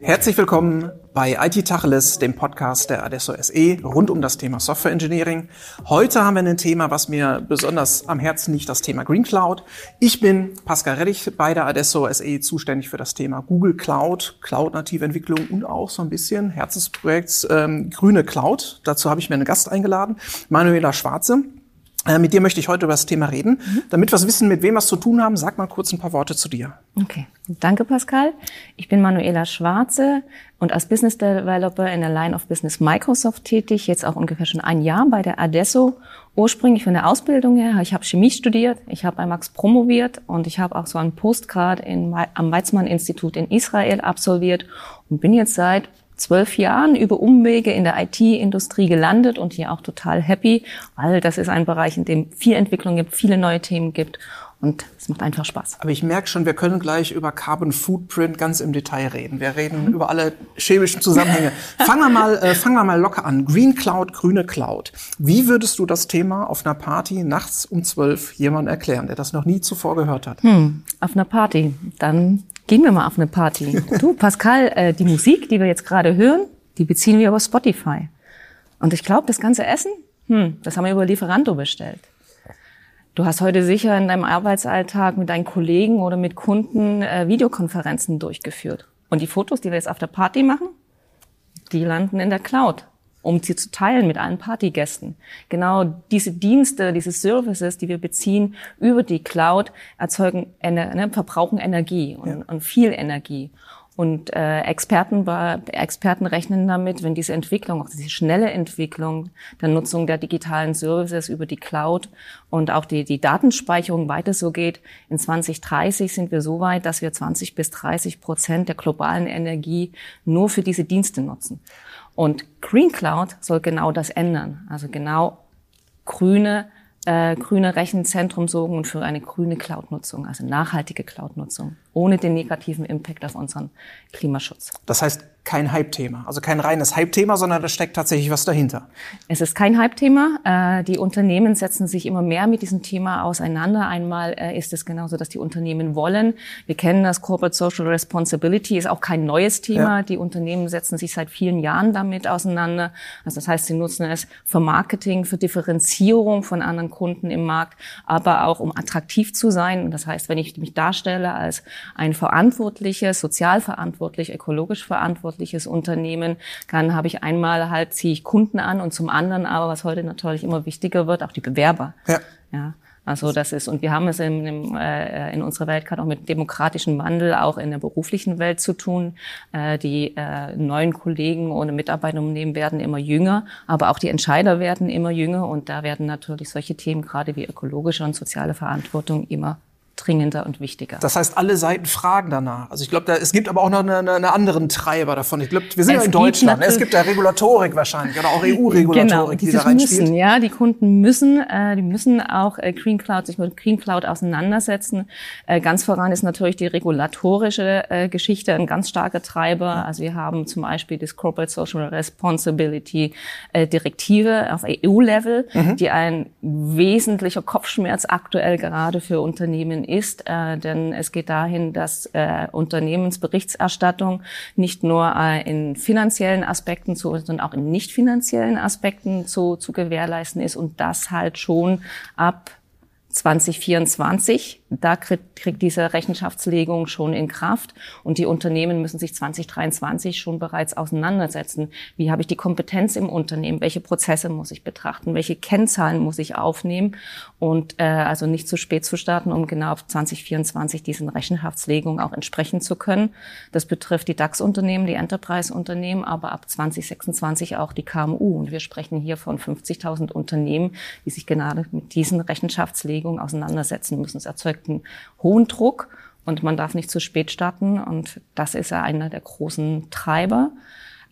Herzlich willkommen bei IT Tacheles, dem Podcast der Adesso SE rund um das Thema Software Engineering. Heute haben wir ein Thema, was mir besonders am Herzen liegt, das Thema Green Cloud. Ich bin Pascal Reddich bei der Adesso SE zuständig für das Thema Google Cloud, Cloud-native Entwicklung und auch so ein bisschen Herzensprojekt ähm, grüne Cloud. Dazu habe ich mir einen Gast eingeladen, Manuela Schwarze. Äh, mit dir möchte ich heute über das Thema reden. Mhm. Damit wir wissen, mit wem wir es zu tun haben, sag mal kurz ein paar Worte zu dir. Okay, danke Pascal. Ich bin Manuela Schwarze und als Business Developer in der Line of Business Microsoft tätig, jetzt auch ungefähr schon ein Jahr bei der Adesso. Ursprünglich von der Ausbildung her, ich habe Chemie studiert, ich habe bei Max promoviert und ich habe auch so einen Postgrad in, am Weizmann-Institut in Israel absolviert und bin jetzt seit zwölf Jahren über Umwege in der IT-Industrie gelandet und hier auch total happy, weil das ist ein Bereich, in dem viel Entwicklung gibt, viele neue Themen gibt und es macht einfach Spaß. Aber ich merke schon, wir können gleich über Carbon Footprint ganz im Detail reden. Wir reden über alle chemischen Zusammenhänge. fangen wir mal, äh, fangen wir mal locker an. Green Cloud, grüne Cloud. Wie würdest du das Thema auf einer Party nachts um zwölf jemand erklären, der das noch nie zuvor gehört hat? Hm, auf einer Party. Dann Gehen wir mal auf eine Party. Du, Pascal, äh, die Musik, die wir jetzt gerade hören, die beziehen wir über Spotify. Und ich glaube, das ganze Essen, hm, das haben wir über Lieferando bestellt. Du hast heute sicher in deinem Arbeitsalltag mit deinen Kollegen oder mit Kunden äh, Videokonferenzen durchgeführt. Und die Fotos, die wir jetzt auf der Party machen, die landen in der Cloud um sie zu teilen mit allen Partygästen. Genau diese Dienste, diese Services, die wir beziehen über die Cloud, erzeugen, ne, verbrauchen Energie und, ja. und viel Energie. Und äh, Experten, Experten rechnen damit, wenn diese Entwicklung, auch diese schnelle Entwicklung der Nutzung der digitalen Services über die Cloud und auch die, die Datenspeicherung weiter so geht, in 2030 sind wir so weit, dass wir 20 bis 30 Prozent der globalen Energie nur für diese Dienste nutzen. Und Green Cloud soll genau das ändern. Also genau grüne, äh, grüne Rechenzentrum sorgen und für eine grüne Cloud-Nutzung, also nachhaltige Cloud-Nutzung, ohne den negativen Impact auf unseren Klimaschutz. Das heißt, kein Hype-Thema. Also kein reines Hype-Thema, sondern da steckt tatsächlich was dahinter. Es ist kein Hype-Thema. Äh, die Unternehmen setzen sich immer mehr mit diesem Thema auseinander. Einmal äh, ist es genauso, dass die Unternehmen wollen. Wir kennen das Corporate Social Responsibility, ist auch kein neues Thema. Ja. Die Unternehmen setzen sich seit vielen Jahren damit auseinander. Also das heißt, sie nutzen es für Marketing, für Differenzierung von anderen Kunden im Markt, aber auch um attraktiv zu sein. Das heißt, wenn ich mich darstelle als ein verantwortliches, sozial verantwortlich, ökologisch verantwortlich, verantwortliches Unternehmen, dann habe ich einmal halt ziehe ich Kunden an und zum anderen aber, was heute natürlich immer wichtiger wird, auch die Bewerber. Ja. ja. Also das ist, und wir haben es in, in, äh, in unserer Welt gerade auch mit demokratischen Wandel, auch in der beruflichen Welt zu tun. Äh, die äh, neuen Kollegen und Mitarbeiterunternehmen werden immer jünger, aber auch die Entscheider werden immer jünger und da werden natürlich solche Themen, gerade wie ökologische und soziale Verantwortung, immer dringender und wichtiger. Das heißt, alle Seiten fragen danach. Also ich glaube, da, es gibt aber auch noch einen eine anderen Treiber davon. Ich glaube, wir sind es ja in Deutschland. Es gibt ja Regulatorik wahrscheinlich oder auch EU-Regulatorik, genau, die, die da reinspielt. Müssen, ja, die Kunden müssen, äh, die müssen auch äh, Green Cloud sich mit Green Cloud auseinandersetzen. Äh, ganz voran ist natürlich die regulatorische äh, Geschichte ein ganz starker Treiber. Also wir haben zum Beispiel das Corporate Social Responsibility äh, Direktive auf EU-Level, mhm. die ein wesentlicher Kopfschmerz aktuell gerade für Unternehmen ist, äh, denn es geht dahin, dass äh, Unternehmensberichterstattung nicht nur äh, in finanziellen Aspekten zu, sondern auch in nicht finanziellen Aspekten zu, zu gewährleisten ist und das halt schon ab 2024 da kriegt, kriegt diese Rechenschaftslegung schon in Kraft und die Unternehmen müssen sich 2023 schon bereits auseinandersetzen. Wie habe ich die Kompetenz im Unternehmen? Welche Prozesse muss ich betrachten? Welche Kennzahlen muss ich aufnehmen? Und äh, also nicht zu spät zu starten, um genau auf 2024 diesen Rechenschaftslegungen auch entsprechen zu können. Das betrifft die DAX-Unternehmen, die Enterprise-Unternehmen, aber ab 2026 auch die KMU. Und wir sprechen hier von 50.000 Unternehmen, die sich gerade mit diesen Rechenschaftslegungen auseinandersetzen müssen. Es erzeugt einen hohen Druck und man darf nicht zu spät starten. Und das ist ja einer der großen Treiber.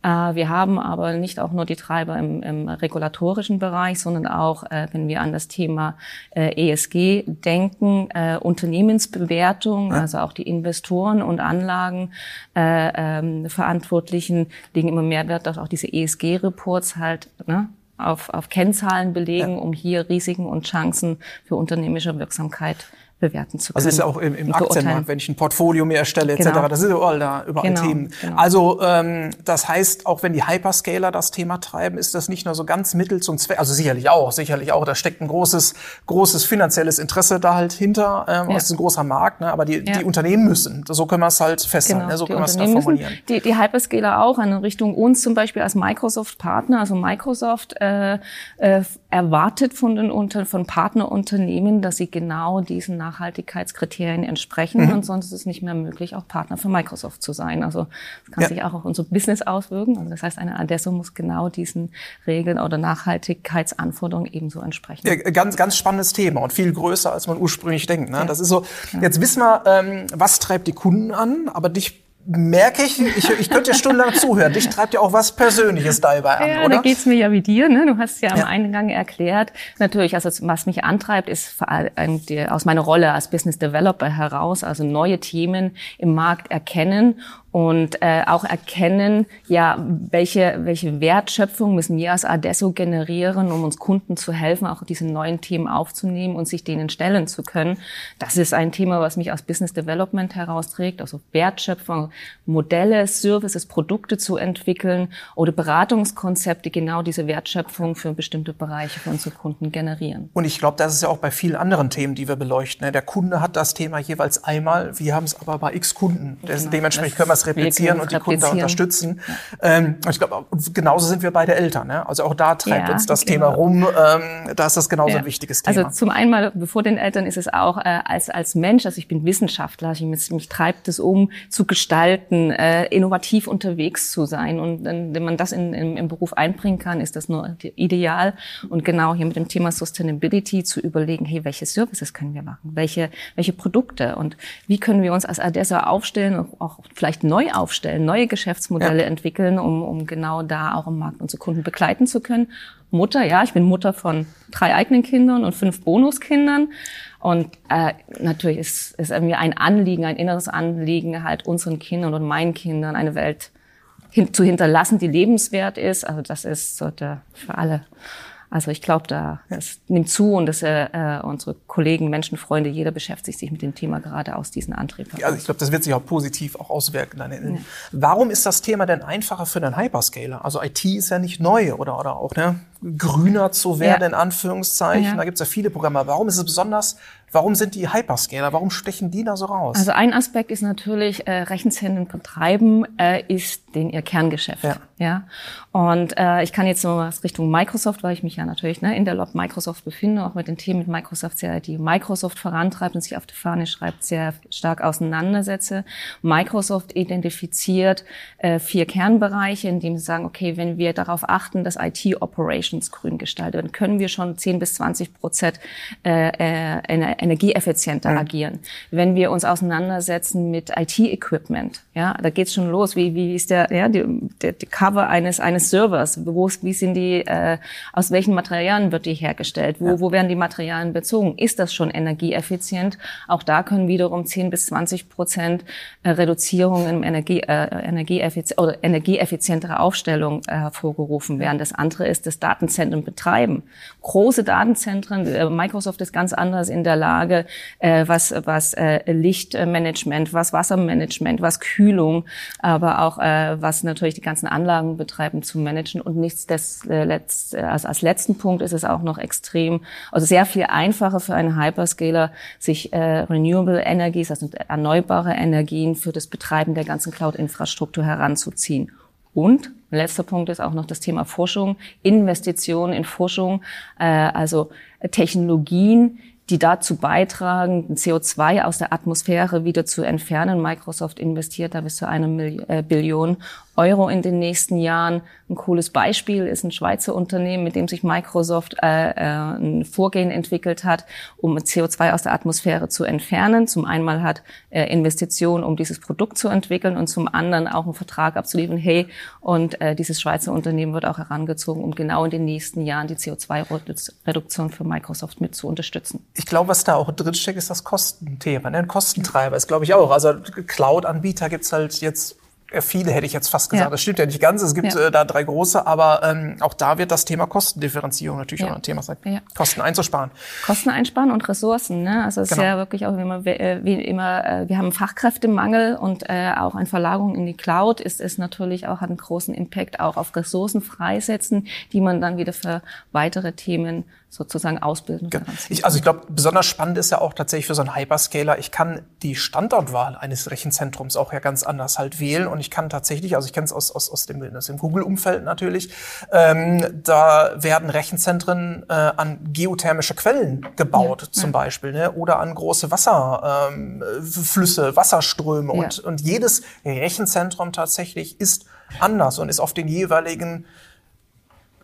Äh, wir haben aber nicht auch nur die Treiber im, im regulatorischen Bereich, sondern auch, äh, wenn wir an das Thema äh, ESG denken, Unternehmensbewertung, also auch die Investoren und Anlagenverantwortlichen ähm, legen immer mehr Wert auf auch diese ESG-Reports halt ne, auf, auf Kennzahlen belegen, um hier Risiken und Chancen für unternehmische Wirksamkeit bewerten zu können. Also ist ja auch im, im Aktienmarkt, wenn ich ein Portfolio mir erstelle etc., genau. das sind überall da überall genau, Themen. Genau. Also ähm, das heißt, auch wenn die Hyperscaler das Thema treiben, ist das nicht nur so ganz Mittel zum Zweck, also sicherlich auch, sicherlich auch, da steckt ein großes, großes finanzielles Interesse da halt hinter, ähm, ja. das ist ein großer Markt, ne? aber die, ja. die Unternehmen müssen, so können wir es halt festhalten, genau, ne? so können wir es da formulieren. Müssen, die, die Hyperscaler auch in Richtung uns zum Beispiel als Microsoft-Partner, also Microsoft äh, äh, erwartet von den von Partnerunternehmen, dass sie genau diesen Nachhaltigkeitskriterien entsprechen. Mhm. Und sonst ist es nicht mehr möglich, auch Partner für Microsoft zu sein. Also das kann ja. sich auch auf unser Business auswirken. Also das heißt, eine Adesso muss genau diesen Regeln oder Nachhaltigkeitsanforderungen ebenso entsprechen. Ja, ganz, ganz spannendes Thema und viel größer, als man ursprünglich denkt. Ne? Ja. Das ist so. Jetzt wissen wir, ähm, was treibt die Kunden an, aber dich merke ich, ich, ich könnte ja stundenlang zuhören. Dich treibt ja auch was Persönliches dabei an, ja, oder? Da geht's mir ja wie dir. Ne? Du hast es ja, ja am Eingang erklärt. Natürlich, also was mich antreibt, ist vor allem die, aus meiner Rolle als Business Developer heraus, also neue Themen im Markt erkennen und äh, auch erkennen, ja, welche, welche Wertschöpfung müssen wir als Adesso generieren, um uns Kunden zu helfen, auch diese neuen Themen aufzunehmen und sich denen stellen zu können. Das ist ein Thema, was mich aus Business Development herausträgt, also Wertschöpfung, Modelle, Services, Produkte zu entwickeln oder Beratungskonzepte, genau diese Wertschöpfung für bestimmte Bereiche für unsere Kunden generieren. Und ich glaube, das ist ja auch bei vielen anderen Themen, die wir beleuchten. Ne? Der Kunde hat das Thema jeweils einmal, wir haben es aber bei x Kunden. Genau, Dementsprechend können wir es replizieren und die Kunden da unterstützen. Ja. Ähm, ich glaube, genauso sind wir beide Eltern. Ne? Also auch da treibt ja, uns das genau. Thema rum. Ähm, da ist das genauso ja. ein wichtiges Thema. Also zum einen mal, bevor den Eltern ist es auch äh, als, als Mensch, also ich bin Wissenschaftler, ich, mich, mich treibt es um, zu gestalten, äh, innovativ unterwegs zu sein. Und wenn man das in, in, im Beruf einbringen kann, ist das nur ideal. Und genau hier mit dem Thema Sustainability zu überlegen, hey, welche Services können wir machen? Welche, welche Produkte? Und wie können wir uns als Adessa aufstellen, auch vielleicht neu aufstellen, neue Geschäftsmodelle ja. entwickeln, um, um genau da auch im Markt unsere Kunden begleiten zu können. Mutter, ja, ich bin Mutter von drei eigenen Kindern und fünf Bonuskindern. Und äh, natürlich ist, ist mir ein Anliegen, ein inneres Anliegen, halt unseren Kindern und meinen Kindern eine Welt hin, zu hinterlassen, die lebenswert ist. Also das ist sollte für alle also ich glaube, da das nimmt zu und dass äh, äh, unsere Kollegen, Menschenfreunde, jeder beschäftigt sich mit dem Thema gerade aus diesen Antrieb. Ja, also ich glaube, das wird sich auch positiv auch auswirken. Dann ja. Warum ist das Thema denn einfacher für den Hyperscaler? Also IT ist ja nicht neu oder oder auch ne, grüner zu werden ja. in Anführungszeichen. Ja. Da gibt es ja viele Programme. Warum ist es besonders Warum sind die Hyperscaler? Warum stechen die da so raus? Also ein Aspekt ist natürlich, äh, Rechenzentren betreiben äh, ist den ihr Kerngeschäft. Ja. ja? Und äh, ich kann jetzt nur was Richtung Microsoft, weil ich mich ja natürlich ne, in der Lobby Microsoft befinde, auch mit den Themen mit Microsoft sehr, die Microsoft vorantreibt und sich auf die Fahne schreibt, sehr stark auseinandersetze. Microsoft identifiziert äh, vier Kernbereiche, in denen sie sagen, okay, wenn wir darauf achten, dass IT-Operations grün gestaltet werden, können wir schon 10 bis 20 Prozent äh, äh, energieeffizienter mhm. agieren. Wenn wir uns auseinandersetzen mit IT-Equipment, ja, da geht's schon los. Wie, wie ist der, ja, die, der, die Cover eines eines Servers? Wo, wie sind die, äh, aus welchen Materialien wird die hergestellt? Wo, ja. wo werden die Materialien bezogen? Ist das schon energieeffizient? Auch da können wiederum 10 bis 20 Prozent äh, Reduzierung im Energie, äh, Energieeffiz oder energieeffizientere Aufstellung äh, hervorgerufen werden. Das andere ist das Datenzentren betreiben. Große Datenzentren, äh, Microsoft ist ganz anders in der Lage, äh, was, was äh, Lichtmanagement, was Wassermanagement, was Kühlung, aber auch äh, was natürlich die ganzen Anlagen betreiben zu managen. Und nichts des, äh, letzt, also als letzten Punkt ist es auch noch extrem, also sehr viel einfacher für einen Hyperscaler, sich äh, Renewable Energies, also erneuerbare Energien für das Betreiben der ganzen Cloud-Infrastruktur heranzuziehen. Und letzter Punkt ist auch noch das Thema Forschung, Investitionen in Forschung, äh, also Technologien, die dazu beitragen, CO2 aus der Atmosphäre wieder zu entfernen. Microsoft investiert da bis zu einer äh, Billion Euro in den nächsten Jahren. Ein cooles Beispiel ist ein Schweizer Unternehmen, mit dem sich Microsoft äh, äh, ein Vorgehen entwickelt hat, um CO2 aus der Atmosphäre zu entfernen. Zum einen hat äh, Investitionen, um dieses Produkt zu entwickeln und zum anderen auch einen Vertrag abzuliefern. Hey, und äh, dieses Schweizer Unternehmen wird auch herangezogen, um genau in den nächsten Jahren die CO2-Reduktion für Microsoft mit zu unterstützen. Ich glaube, was da auch drinsteckt, ist das Kostenthema. Ne? Ein Kostentreiber ist, glaube ich, auch. Also Cloud-Anbieter gibt's halt jetzt viele hätte ich jetzt fast gesagt. Ja. Das stimmt ja nicht ganz. Es gibt ja. äh, da drei große, aber ähm, auch da wird das Thema Kostendifferenzierung natürlich ja. auch ein Thema sein. Ja. Kosten einzusparen. Kosten einsparen und Ressourcen. Ne? Also es genau. ist ja wirklich auch immer, äh, wie immer, äh, wir haben Fachkräftemangel und äh, auch eine Verlagerung in die Cloud ist es natürlich auch hat einen großen Impact auch auf Ressourcen freisetzen, die man dann wieder für weitere Themen sozusagen ausbilden. Genau. Ich, also ich glaube, besonders spannend ist ja auch tatsächlich für so einen Hyperscaler, ich kann die Standortwahl eines Rechenzentrums auch ja ganz anders halt wählen und ich kann tatsächlich, also ich kenne es aus, aus, aus dem, aus dem Google-Umfeld natürlich, ähm, da werden Rechenzentren äh, an geothermische Quellen gebaut ja, zum. Beispiel ne? oder an große Wasserflüsse, ähm, Wasserströme ja. und, und jedes Rechenzentrum tatsächlich ist anders und ist auf den jeweiligen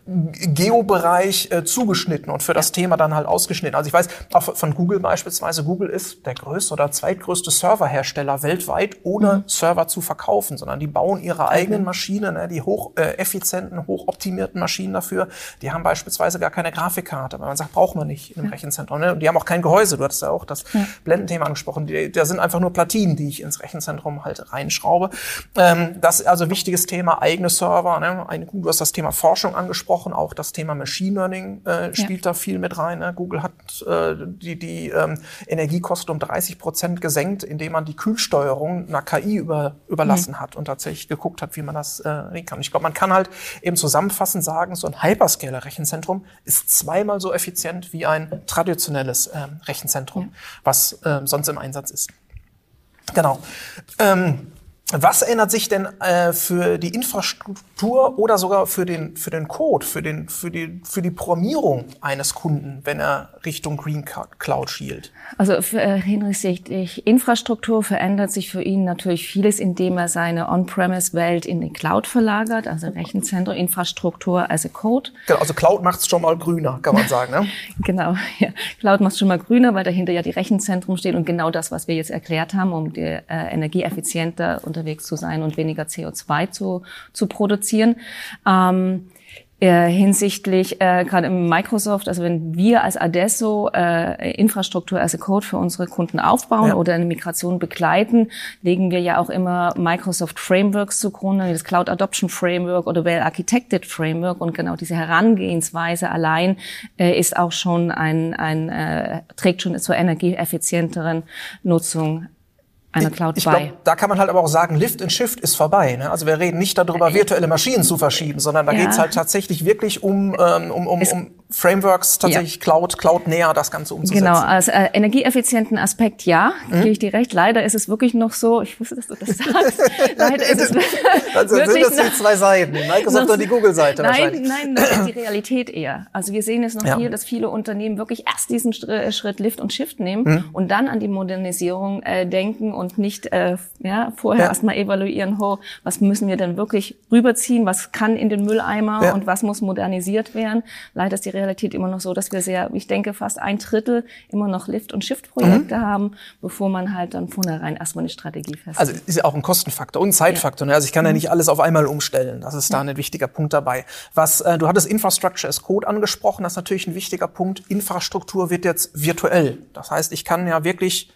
Geobereich äh, zugeschnitten und für das Thema dann halt ausgeschnitten. Also ich weiß auch von Google beispielsweise, Google ist der größte oder zweitgrößte Serverhersteller weltweit, ohne mhm. Server zu verkaufen, sondern die bauen ihre eigenen Maschinen, ne, die hocheffizienten, äh, hochoptimierten Maschinen dafür. Die haben beispielsweise gar keine Grafikkarte, weil man sagt, braucht man nicht im ja. Rechenzentrum. Ne? Und die haben auch kein Gehäuse. Du hattest ja auch das ja. Blendenthema angesprochen. Die, da sind einfach nur Platinen, die ich ins Rechenzentrum halt reinschraube. Ähm, das ist also wichtiges Thema, eigene Server. Ne? Du hast das Thema Forschung angesprochen angesprochen, auch das Thema Machine Learning äh, spielt ja. da viel mit rein. Ne? Google hat äh, die, die ähm, Energiekosten um 30 Prozent gesenkt, indem man die Kühlsteuerung einer KI über, überlassen mhm. hat und tatsächlich geguckt hat, wie man das äh, regeln kann. Ich glaube, man kann halt eben zusammenfassend sagen, so ein Hyperscaler-Rechenzentrum ist zweimal so effizient wie ein traditionelles äh, Rechenzentrum, ja. was äh, sonst im Einsatz ist. Genau. Ähm, was ändert sich denn äh, für die Infrastruktur oder sogar für den, für den Code, für, den, für, die, für die Programmierung eines Kunden, wenn er Richtung Green Cloud schielt? Also für, äh, hinsichtlich Infrastruktur verändert sich für ihn natürlich vieles, indem er seine On-Premise-Welt in die Cloud verlagert, also Rechenzentrum, Infrastruktur, also Code. Genau, also Cloud macht es schon mal grüner, kann man sagen. Ne? genau, ja. Cloud macht es schon mal grüner, weil dahinter ja die Rechenzentren stehen und genau das, was wir jetzt erklärt haben, um die äh, energieeffizienter und unterwegs zu sein und weniger CO2 zu, zu produzieren. Ähm, äh, hinsichtlich äh, gerade im Microsoft, also wenn wir als Adesso äh, Infrastruktur as a Code für unsere Kunden aufbauen ja. oder eine Migration begleiten, legen wir ja auch immer Microsoft Frameworks zugrunde, das Cloud Adoption Framework oder Well Architected Framework und genau diese Herangehensweise allein äh, ist auch schon ein, ein äh, trägt schon zur energieeffizienteren Nutzung einer Cloud ich, ich glaub, Da kann man halt aber auch sagen, Lift and Shift ist vorbei. Ne? Also wir reden nicht darüber, virtuelle Maschinen zu verschieben, sondern da ja. geht's halt tatsächlich wirklich um, ähm, um, um, um Frameworks, tatsächlich ja. Cloud, Cloud näher das Ganze umzusetzen. Genau, als äh, energieeffizienten Aspekt ja, mhm. gebe ich dir recht. Leider ist es wirklich noch so, ich wusste, dass du das sagst. Leider ist es also wirklich sind das die zwei Seiten, Microsoft und die Google-Seite Nein, nein, das ist die Realität eher. Also wir sehen es noch ja. hier, dass viele Unternehmen wirklich erst diesen Schritt Lift und Shift nehmen mhm. und dann an die Modernisierung äh, denken und nicht äh, ja, vorher ja. erstmal evaluieren, ho, was müssen wir denn wirklich rüberziehen, was kann in den Mülleimer ja. und was muss modernisiert werden. Leider ist die Realität immer noch so, dass wir sehr, ich denke, fast ein Drittel immer noch Lift- und Shift-Projekte mhm. haben, bevor man halt dann vornherein erstmal eine Strategie festlegt. Also ist ja auch ein Kostenfaktor und ein Zeitfaktor. Ja. Ne? Also ich kann mhm. ja nicht alles auf einmal umstellen. Das ist da ein wichtiger Punkt dabei. Was äh, du hattest Infrastructure as Code angesprochen, das ist natürlich ein wichtiger Punkt. Infrastruktur wird jetzt virtuell. Das heißt, ich kann ja wirklich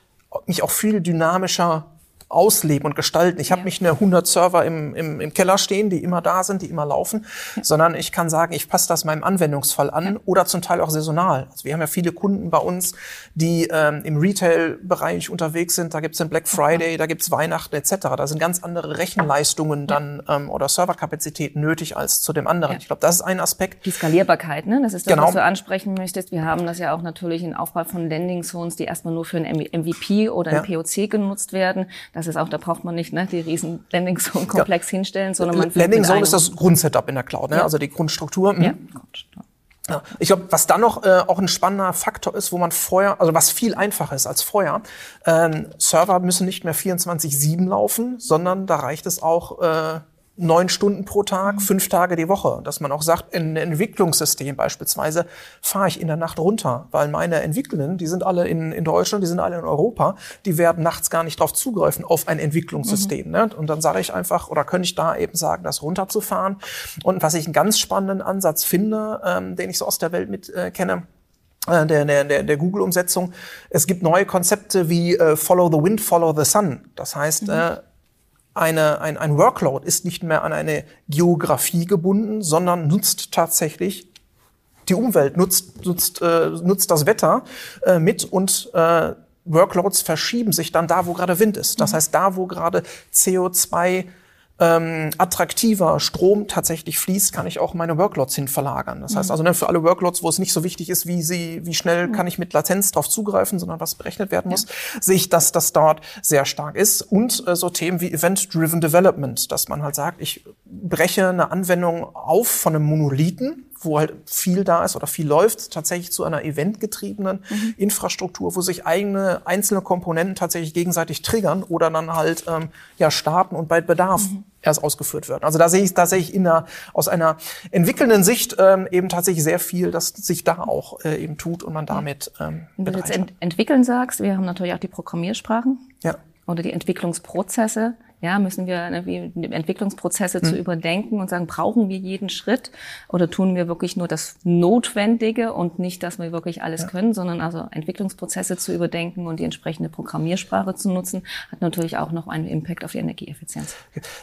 mich auch viel dynamischer ausleben und gestalten. Ich ja. habe nicht eine 100 Server im, im, im Keller stehen, die immer da sind, die immer laufen, ja. sondern ich kann sagen, ich passe das meinem Anwendungsfall an ja. oder zum Teil auch saisonal. Also wir haben ja viele Kunden bei uns, die ähm, im Retail-Bereich unterwegs sind. Da gibt's den Black Friday, da gibt's Weihnachten etc. Da sind ganz andere Rechenleistungen dann ähm, oder Serverkapazitäten nötig als zu dem anderen. Ich glaube, das ist ein Aspekt. Die Skalierbarkeit, ne? das ist das, genau. was du ansprechen möchtest. Wir haben das ja auch natürlich in Aufbau von Landing Zones, die erstmal nur für ein MVP oder ein POC genutzt werden. Das das ist auch, da braucht man nicht ne, die riesen Landing Zone Komplex ja. hinstellen, sondern man Landing Zone ist das Grundsetup in der Cloud, ne? Ja. also die Grundstruktur. Mhm. Ja. Ja, ich glaube, was dann noch äh, auch ein spannender Faktor ist, wo man vorher, also was viel einfacher ist als vorher, ähm, Server müssen nicht mehr 24/7 laufen, sondern da reicht es auch äh, neun Stunden pro Tag, mhm. fünf Tage die Woche. Dass man auch sagt, in einem Entwicklungssystem beispielsweise fahre ich in der Nacht runter, weil meine Entwicklenden, die sind alle in, in Deutschland, die sind alle in Europa, die werden nachts gar nicht darauf zugreifen, auf ein Entwicklungssystem. Mhm. Ne? Und dann sage ich einfach, oder könnte ich da eben sagen, das runterzufahren. Und was ich einen ganz spannenden Ansatz finde, ähm, den ich so aus der Welt mit äh, kenne, äh, der, der, der Google-Umsetzung. Es gibt neue Konzepte wie äh, Follow the Wind, Follow the Sun. Das heißt, mhm. äh, eine, ein, ein Workload ist nicht mehr an eine Geografie gebunden, sondern nutzt tatsächlich die Umwelt, nutzt, nutzt, äh, nutzt das Wetter äh, mit und äh, Workloads verschieben sich dann da, wo gerade Wind ist. Das mhm. heißt, da, wo gerade CO2 ähm, attraktiver Strom tatsächlich fließt, kann ich auch meine Workloads hin verlagern. Das heißt mhm. also ne, für alle Workloads, wo es nicht so wichtig ist, wie sie, wie schnell mhm. kann ich mit Latenz darauf zugreifen, sondern was berechnet werden muss, ja. sehe ich, dass das dort sehr stark ist. Und äh, so Themen wie Event-Driven Development, dass man halt sagt, ich breche eine Anwendung auf von einem Monolithen, wo halt viel da ist oder viel läuft, tatsächlich zu einer eventgetriebenen mhm. Infrastruktur, wo sich eigene einzelne Komponenten tatsächlich gegenseitig triggern oder dann halt ähm, ja starten und bei Bedarf mhm. erst ausgeführt werden. Also da sehe ich tatsächlich in einer, aus einer entwickelnden Sicht ähm, eben tatsächlich sehr viel, dass sich da auch äh, eben tut und man damit ähm, Wenn du jetzt ent entwickeln sagst, wir haben natürlich auch die Programmiersprachen. Ja. Oder die Entwicklungsprozesse ja, müssen wir Entwicklungsprozesse mhm. zu überdenken und sagen, brauchen wir jeden Schritt oder tun wir wirklich nur das Notwendige und nicht, dass wir wirklich alles ja. können, sondern also Entwicklungsprozesse zu überdenken und die entsprechende Programmiersprache zu nutzen, hat natürlich auch noch einen Impact auf die Energieeffizienz.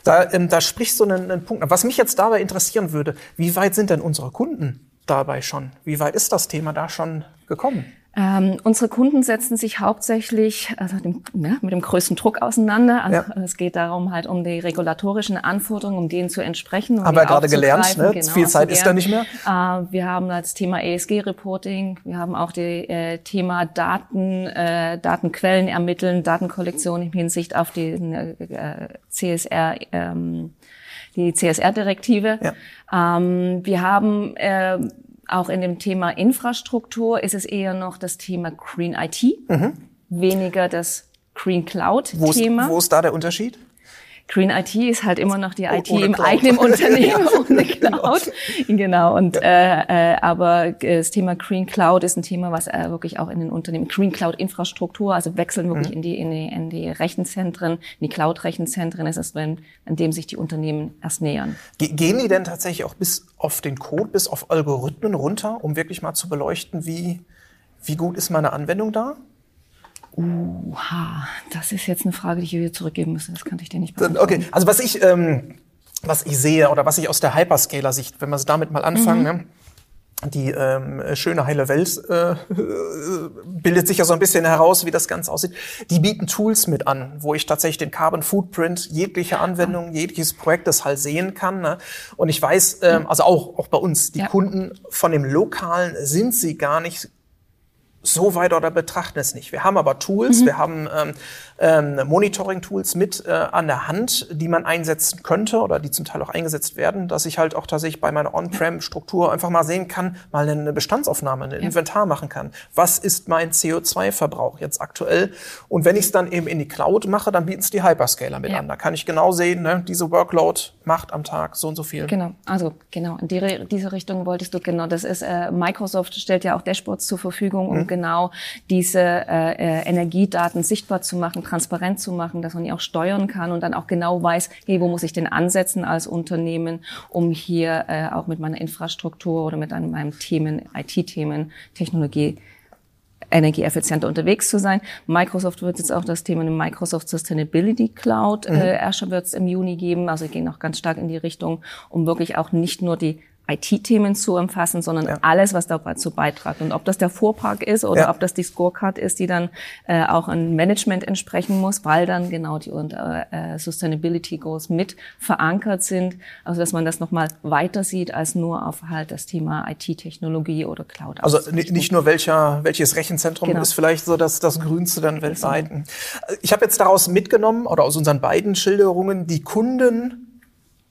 Da, ähm, da sprichst du einen, einen Punkt. Was mich jetzt dabei interessieren würde, wie weit sind denn unsere Kunden dabei schon? Wie weit ist das Thema da schon gekommen? Ähm, unsere Kunden setzen sich hauptsächlich also dem, ja, mit dem größten Druck auseinander. Also ja. Es geht darum halt um die regulatorischen Anforderungen, um denen zu entsprechen. Um haben wir gerade gelernt, ne? Genau, viel Zeit ist da nicht mehr. Äh, wir haben das Thema ESG-Reporting, wir haben auch das äh, Thema Daten, äh, Datenquellen ermitteln, Datenkollektion in Hinsicht auf die äh, CSR. Ähm, die CSR-Direktive. Ja. Ähm, wir haben äh, auch in dem Thema Infrastruktur ist es eher noch das Thema Green IT, mhm. weniger das Green Cloud-Thema. Wo ist da der Unterschied? Green IT ist halt immer noch die IT ohne im Cloud. eigenen Unternehmen ohne Cloud. genau. Und äh, äh, aber das Thema Green Cloud ist ein Thema, was äh, wirklich auch in den Unternehmen Green Cloud Infrastruktur, also wechseln wirklich mhm. in die in die in die Rechenzentren, in die Cloud Rechenzentren ist es, wenn an dem sich die Unternehmen erst nähern. Gehen die denn tatsächlich auch bis auf den Code, bis auf Algorithmen runter, um wirklich mal zu beleuchten, wie wie gut ist meine Anwendung da? Uha, das ist jetzt eine Frage, die ich hier zurückgeben müsste. Das kann ich dir nicht beantworten. Okay, also was ich, ähm, was ich sehe oder was ich aus der Hyperscaler-Sicht, wenn wir damit mal anfangen, mhm. ne? die ähm, schöne heile Welt äh, bildet sich ja so ein bisschen heraus, wie das Ganze aussieht. Die bieten Tools mit an, wo ich tatsächlich den Carbon Footprint jeglicher Anwendung, jegliches Projektes halt sehen kann. Ne? Und ich weiß, ähm, also auch, auch bei uns, die ja. Kunden von dem Lokalen sind sie gar nicht so weit oder betrachten es nicht. Wir haben aber Tools, mhm. wir haben ähm, ähm, Monitoring-Tools mit äh, an der Hand, die man einsetzen könnte oder die zum Teil auch eingesetzt werden, dass ich halt auch tatsächlich bei meiner On-Prem-Struktur einfach mal sehen kann, mal eine Bestandsaufnahme, ein. Inventar machen kann. Was ist mein CO2-Verbrauch jetzt aktuell? Und wenn ich es dann eben in die Cloud mache, dann bieten es die Hyperscaler mit ja. an. Da kann ich genau sehen, ne, diese Workload macht am Tag so und so viel. Genau, also genau, in die, diese Richtung wolltest du genau. Das ist äh, Microsoft stellt ja auch Dashboards zur Verfügung, um mhm. genau diese äh, äh, Energiedaten sichtbar zu machen transparent zu machen, dass man die auch steuern kann und dann auch genau weiß, hey, wo muss ich denn ansetzen als Unternehmen, um hier äh, auch mit meiner Infrastruktur oder mit einem, meinem Themen, IT-Themen, Technologie energieeffizienter unterwegs zu sein. Microsoft wird jetzt auch das Thema eine Microsoft Sustainability Cloud mhm. äh, erst wird es im Juni geben. Also wir gehen auch ganz stark in die Richtung, um wirklich auch nicht nur die IT-Themen zu umfassen, sondern ja. alles, was dazu beiträgt. Und ob das der Fuhrpark ist oder ja. ob das die Scorecard ist, die dann äh, auch ein Management entsprechen muss, weil dann genau die äh, Sustainability Goals mit verankert sind. Also dass man das nochmal weiter sieht als nur auf halt das Thema IT-Technologie oder Cloud. Also nicht nur welcher, welches Rechenzentrum genau. ist vielleicht so das, das grünste dann weltweit. Genau. Ich habe jetzt daraus mitgenommen oder aus unseren beiden Schilderungen, die Kunden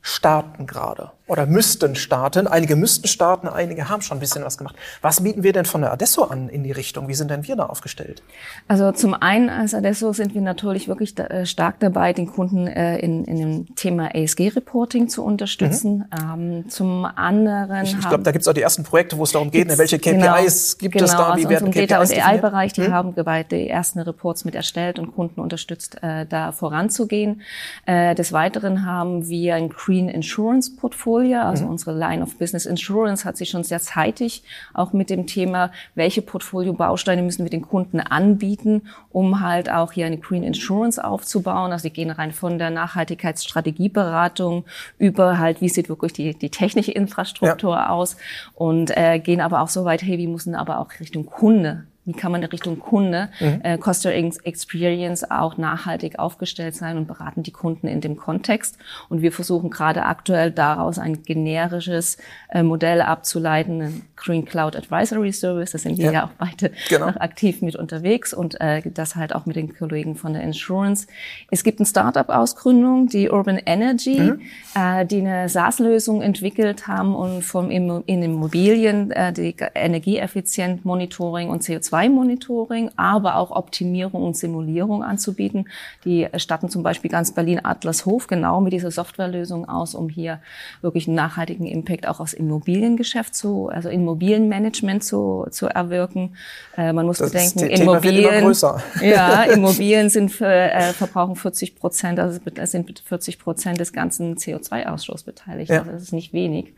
starten gerade oder müssten starten. Einige müssten starten, einige haben schon ein bisschen was gemacht. Was bieten wir denn von der Adesso an in die Richtung? Wie sind denn wir da aufgestellt? Also zum einen als Adesso sind wir natürlich wirklich äh, stark dabei, den Kunden äh, in, in dem Thema ASG-Reporting zu unterstützen. Mhm. Ähm, zum anderen Ich, ich glaube, da gibt es auch die ersten Projekte, wo es darum geht, ne, welche KPIs genau, gibt genau, es da? Wie also werden KPIs Data- und AI-Bereich, die mhm. haben die ersten Reports mit erstellt und Kunden unterstützt, äh, da voranzugehen. Äh, des Weiteren haben wir ein Green Insurance Portfolio Portfolio, also mhm. unsere Line of Business Insurance hat sich schon sehr zeitig auch mit dem Thema, welche Portfolio-Bausteine müssen wir den Kunden anbieten, um halt auch hier eine Green Insurance aufzubauen. Also die gehen rein von der Nachhaltigkeitsstrategieberatung über halt, wie sieht wirklich die, die technische Infrastruktur ja. aus und äh, gehen aber auch so weit, hey, wir müssen aber auch Richtung Kunde wie kann man in Richtung Kunde, mhm. äh, Customer Experience auch nachhaltig aufgestellt sein und beraten die Kunden in dem Kontext. Und wir versuchen gerade aktuell daraus ein generisches äh, Modell abzuleiten, ein Green Cloud Advisory Service. Da sind wir ja, ja auch beide genau. noch aktiv mit unterwegs und äh, das halt auch mit den Kollegen von der Insurance. Es gibt eine Startup-Ausgründung, die Urban Energy, mhm. äh, die eine SaaS-Lösung entwickelt haben und vom in Immobilien äh, die Energieeffizient Monitoring und CO2 CO2-Monitoring, aber auch Optimierung und Simulierung anzubieten. Die statten zum Beispiel ganz Berlin-Adlershof genau mit dieser Softwarelösung aus, um hier wirklich einen nachhaltigen Impact auch aus Immobiliengeschäft zu, also Immobilienmanagement zu, zu erwirken. Äh, man muss das bedenken, Immobilien, ja, Immobilien sind für, äh, verbrauchen 40 Prozent, also sind 40 Prozent des ganzen CO2-Ausstoßes beteiligt. Ja. Also das ist nicht wenig.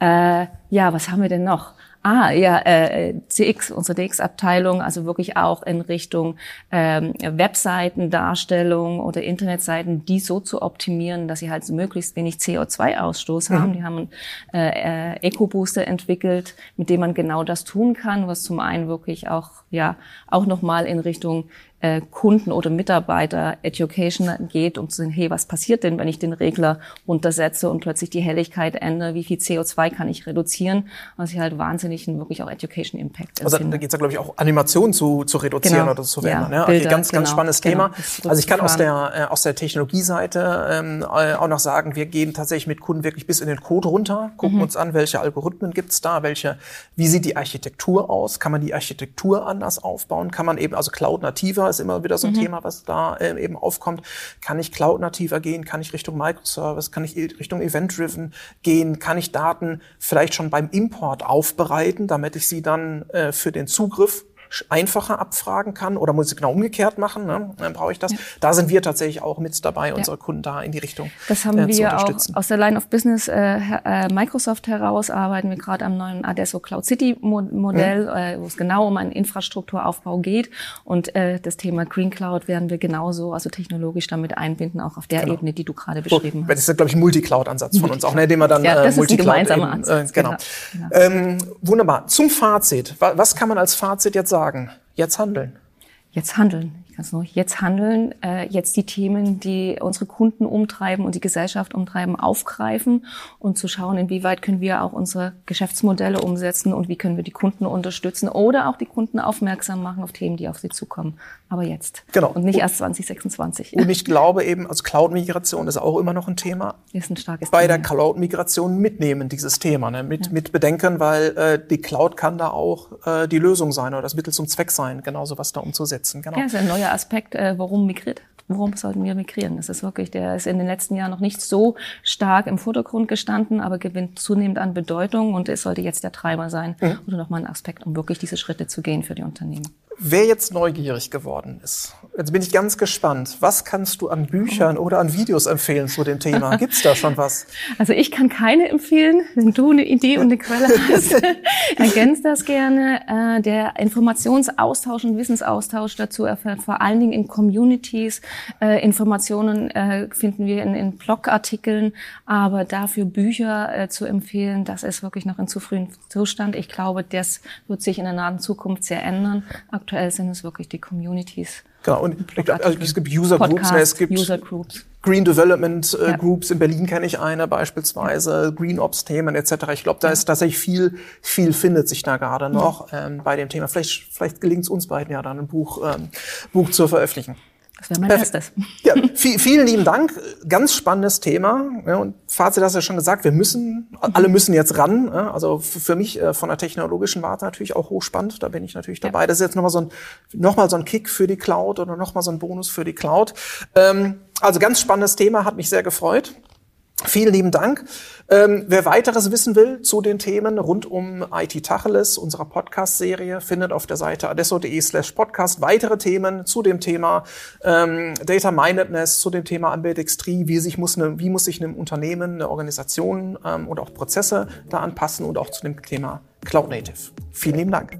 Äh, ja, was haben wir denn noch? Ah, ja, äh, CX, unsere DX-Abteilung, also wirklich auch in Richtung ähm, Webseiten-Darstellung oder Internetseiten, die so zu optimieren, dass sie halt möglichst wenig CO2-Ausstoß haben. Die haben einen äh, Eco-Booster entwickelt, mit dem man genau das tun kann, was zum einen wirklich auch ja auch nochmal in Richtung äh, Kunden oder Mitarbeiter Education geht, um zu sehen, hey, was passiert denn, wenn ich den Regler runtersetze und plötzlich die Helligkeit ändere, wie viel CO2 kann ich reduzieren, was ich halt wahnsinnig einen wirklich auch Education Impact Also da geht es ja, glaube ich, auch Animationen zu, zu reduzieren genau. oder zu verändern. Ja, ne? Bilder, ganz, ganz genau, spannendes genau. Thema. Also ich kann aus der, äh, aus der Technologieseite ähm, äh, auch noch sagen, wir gehen tatsächlich mit Kunden wirklich bis in den Code runter, gucken mhm. uns an, welche Algorithmen gibt's da, welche, wie sieht die Architektur aus, kann man die Architektur anders aufbauen, kann man eben, also Cloud-nativer ist immer wieder so ein mhm. Thema, was da äh, eben aufkommt. Kann ich Cloud-nativer gehen? Kann ich Richtung Microservice? Kann ich Richtung Event-Driven gehen? Kann ich Daten vielleicht schon beim Import aufbereiten, damit ich sie dann äh, für den Zugriff einfacher abfragen kann oder muss ich genau umgekehrt machen, ne? dann brauche ich das. Ja. Da sind wir tatsächlich auch mit dabei, unsere. Kunden da in die Richtung Das haben äh, wir auch aus der Line of Business äh, äh, Microsoft heraus, arbeiten wir gerade am neuen Adesso Cloud City Modell, mhm. äh, wo es genau um einen Infrastrukturaufbau geht und äh, das Thema Green Cloud werden wir genauso, also technologisch damit einbinden, auch auf der genau. Ebene, die du gerade beschrieben so, hast. Das ist, glaube ich, ein Multicloud-Ansatz von uns auch, ne, den wir dann ja, das äh, Multicloud ist ein gemeinsamer eben, Ansatz. Äh, genau. genau. Ähm, wunderbar. Zum Fazit. Was kann man als Fazit jetzt sagen? Sagen, jetzt handeln. Jetzt handeln ganz neu, jetzt handeln, äh, jetzt die Themen, die unsere Kunden umtreiben und die Gesellschaft umtreiben, aufgreifen und zu schauen, inwieweit können wir auch unsere Geschäftsmodelle umsetzen und wie können wir die Kunden unterstützen oder auch die Kunden aufmerksam machen auf Themen, die auf sie zukommen. Aber jetzt. Genau. Und nicht erst 2026. Und ich glaube eben, also Cloud-Migration ist auch immer noch ein Thema. Ist ein starkes Bei Thema. der Cloud-Migration mitnehmen, dieses Thema, ne? mit, ja. mit bedenken, weil äh, die Cloud kann da auch äh, die Lösung sein oder das Mittel zum Zweck sein, genauso was da umzusetzen. Genau. Ja, ist ein neuer wichtiger Aspekt, äh, warum migriert. Warum sollten wir migrieren? Das ist wirklich, der ist in den letzten Jahren noch nicht so stark im Vordergrund gestanden, aber gewinnt zunehmend an Bedeutung und es sollte jetzt der Treiber sein mhm. oder nochmal ein Aspekt, um wirklich diese Schritte zu gehen für die Unternehmen. Wer jetzt neugierig geworden ist, jetzt bin ich ganz gespannt. Was kannst du an Büchern oder an Videos empfehlen zu dem Thema? Gibt's da schon was? Also ich kann keine empfehlen. Wenn du eine Idee und eine Quelle hast, ergänzt das gerne. Äh, der Informationsaustausch und Wissensaustausch dazu erfährt vor allen Dingen in Communities. Äh, Informationen äh, finden wir in, in Blogartikeln, aber dafür Bücher zu empfehlen, das ist wirklich noch in zu frühen Zustand. Ich glaube, das wird sich in der nahen Zukunft sehr ändern aktuell sind es wirklich die Communities. Genau, und also es gibt User Groups, ne, es gibt User Groups. Green Development äh, ja. Groups, in Berlin kenne ich eine beispielsweise, Green Ops Themen etc. Ich glaube, da ist tatsächlich viel, viel findet sich da gerade noch ähm, bei dem Thema. Vielleicht, vielleicht gelingt es uns beiden ja dann ein Buch, ähm, Buch zu veröffentlichen. Das wäre mein Perfekt. Bestes. Ja, vielen lieben Dank. Ganz spannendes Thema. Ja, und Fazit hast du ja schon gesagt, wir müssen, alle müssen jetzt ran. Also für mich äh, von der technologischen Warte natürlich auch hochspannend. Da bin ich natürlich dabei. Ja. Das ist jetzt nochmal so ein, nochmal so ein Kick für die Cloud oder nochmal so ein Bonus für die Cloud. Ähm, also ganz spannendes Thema, hat mich sehr gefreut. Vielen lieben Dank. Ähm, wer weiteres wissen will zu den Themen rund um IT Tacheles, unserer Podcast-Serie, findet auf der Seite adesso.de slash podcast weitere Themen zu dem Thema ähm, Data Mindedness, zu dem Thema Ambidextrie, wie, sich muss eine, wie muss sich ein Unternehmen, eine Organisation ähm, oder auch Prozesse da anpassen und auch zu dem Thema Cloud Native. Vielen lieben Dank.